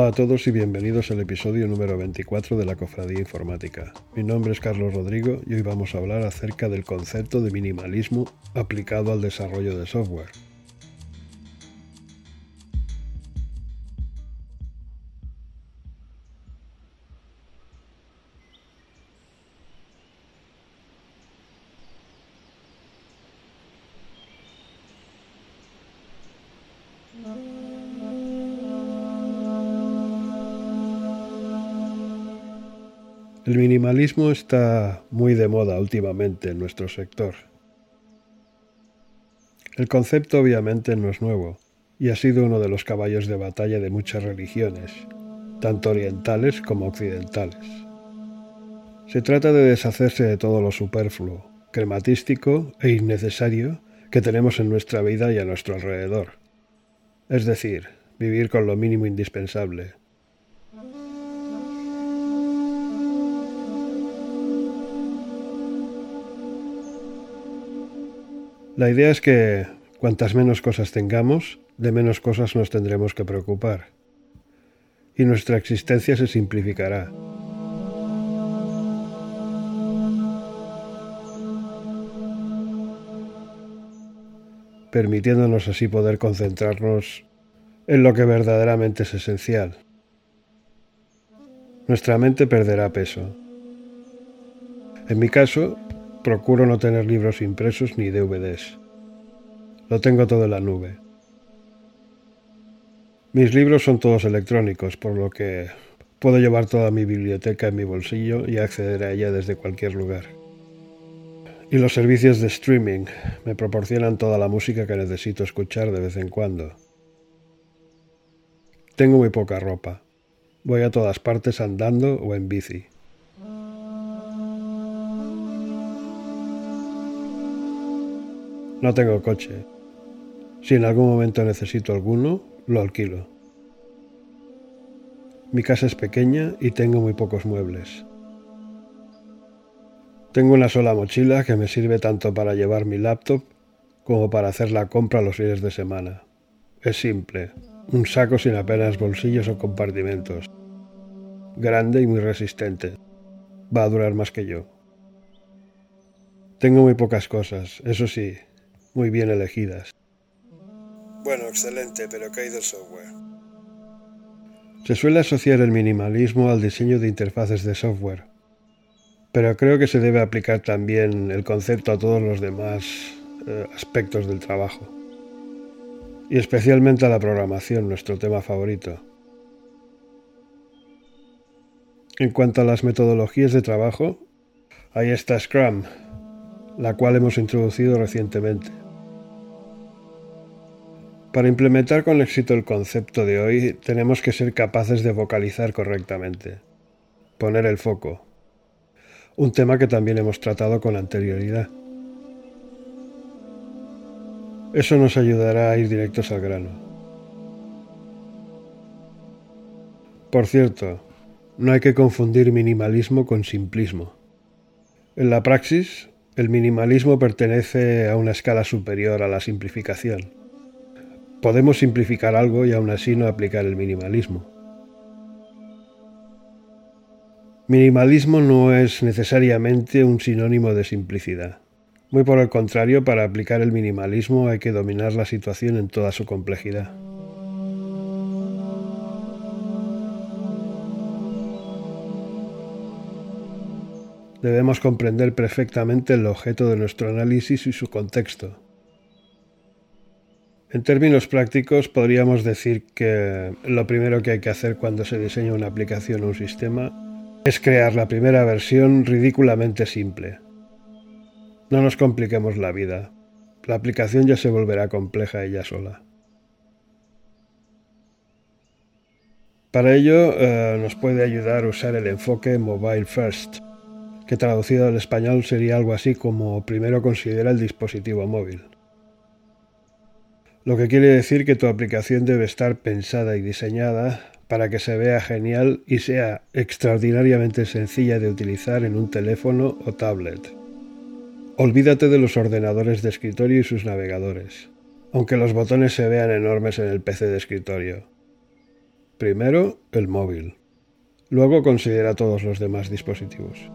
Hola a todos y bienvenidos al episodio número 24 de la Cofradía Informática. Mi nombre es Carlos Rodrigo y hoy vamos a hablar acerca del concepto de minimalismo aplicado al desarrollo de software. El minimalismo está muy de moda últimamente en nuestro sector. El concepto obviamente no es nuevo y ha sido uno de los caballos de batalla de muchas religiones, tanto orientales como occidentales. Se trata de deshacerse de todo lo superfluo, crematístico e innecesario que tenemos en nuestra vida y a nuestro alrededor. Es decir, vivir con lo mínimo indispensable, La idea es que cuantas menos cosas tengamos, de menos cosas nos tendremos que preocupar. Y nuestra existencia se simplificará. permitiéndonos así poder concentrarnos en lo que verdaderamente es esencial. Nuestra mente perderá peso. En mi caso, Procuro no tener libros impresos ni DVDs. Lo tengo todo en la nube. Mis libros son todos electrónicos, por lo que puedo llevar toda mi biblioteca en mi bolsillo y acceder a ella desde cualquier lugar. Y los servicios de streaming me proporcionan toda la música que necesito escuchar de vez en cuando. Tengo muy poca ropa. Voy a todas partes andando o en bici. No tengo coche. Si en algún momento necesito alguno, lo alquilo. Mi casa es pequeña y tengo muy pocos muebles. Tengo una sola mochila que me sirve tanto para llevar mi laptop como para hacer la compra los fines de semana. Es simple, un saco sin apenas bolsillos o compartimentos. Grande y muy resistente. Va a durar más que yo. Tengo muy pocas cosas, eso sí, muy bien elegidas. Bueno, excelente, pero ¿qué hay del software? Se suele asociar el minimalismo al diseño de interfaces de software, pero creo que se debe aplicar también el concepto a todos los demás eh, aspectos del trabajo, y especialmente a la programación, nuestro tema favorito. En cuanto a las metodologías de trabajo, ahí está Scrum, la cual hemos introducido recientemente. Para implementar con éxito el concepto de hoy tenemos que ser capaces de vocalizar correctamente, poner el foco, un tema que también hemos tratado con anterioridad. Eso nos ayudará a ir directos al grano. Por cierto, no hay que confundir minimalismo con simplismo. En la praxis, el minimalismo pertenece a una escala superior a la simplificación. Podemos simplificar algo y aún así no aplicar el minimalismo. Minimalismo no es necesariamente un sinónimo de simplicidad. Muy por el contrario, para aplicar el minimalismo hay que dominar la situación en toda su complejidad. debemos comprender perfectamente el objeto de nuestro análisis y su contexto. En términos prácticos, podríamos decir que lo primero que hay que hacer cuando se diseña una aplicación o un sistema es crear la primera versión ridículamente simple. No nos compliquemos la vida. La aplicación ya se volverá compleja ella sola. Para ello eh, nos puede ayudar usar el enfoque Mobile First que traducido al español sería algo así como primero considera el dispositivo móvil. Lo que quiere decir que tu aplicación debe estar pensada y diseñada para que se vea genial y sea extraordinariamente sencilla de utilizar en un teléfono o tablet. Olvídate de los ordenadores de escritorio y sus navegadores, aunque los botones se vean enormes en el PC de escritorio. Primero, el móvil. Luego considera todos los demás dispositivos.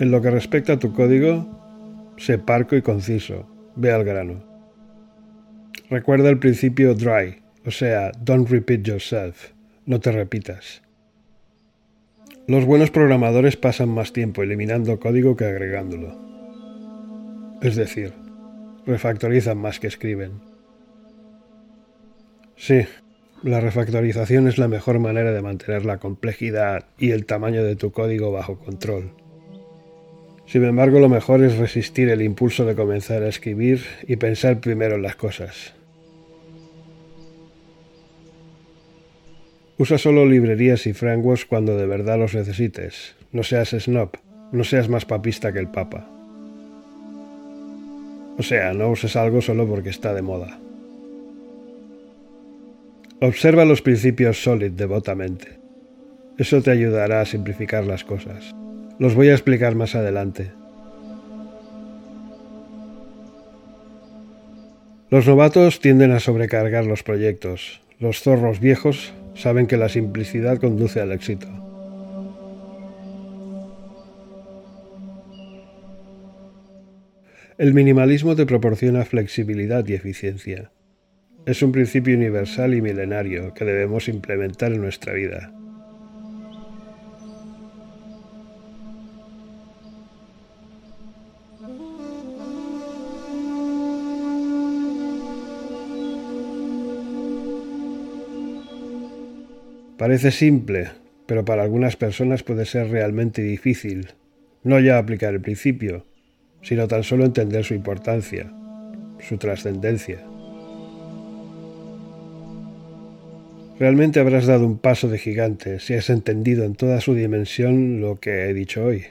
En lo que respecta a tu código, sé parco y conciso, ve al grano. Recuerda el principio DRY, o sea, don't repeat yourself, no te repitas. Los buenos programadores pasan más tiempo eliminando código que agregándolo. Es decir, refactorizan más que escriben. Sí, la refactorización es la mejor manera de mantener la complejidad y el tamaño de tu código bajo control. Sin embargo, lo mejor es resistir el impulso de comenzar a escribir y pensar primero en las cosas. Usa solo librerías y frameworks cuando de verdad los necesites. No seas snob, no seas más papista que el Papa. O sea, no uses algo solo porque está de moda. Observa los principios Solid devotamente. Eso te ayudará a simplificar las cosas. Los voy a explicar más adelante. Los novatos tienden a sobrecargar los proyectos. Los zorros viejos saben que la simplicidad conduce al éxito. El minimalismo te proporciona flexibilidad y eficiencia. Es un principio universal y milenario que debemos implementar en nuestra vida. Parece simple, pero para algunas personas puede ser realmente difícil, no ya aplicar el principio, sino tan solo entender su importancia, su trascendencia. Realmente habrás dado un paso de gigante si has entendido en toda su dimensión lo que he dicho hoy.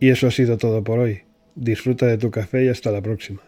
Y eso ha sido todo por hoy. Disfruta de tu café y hasta la próxima.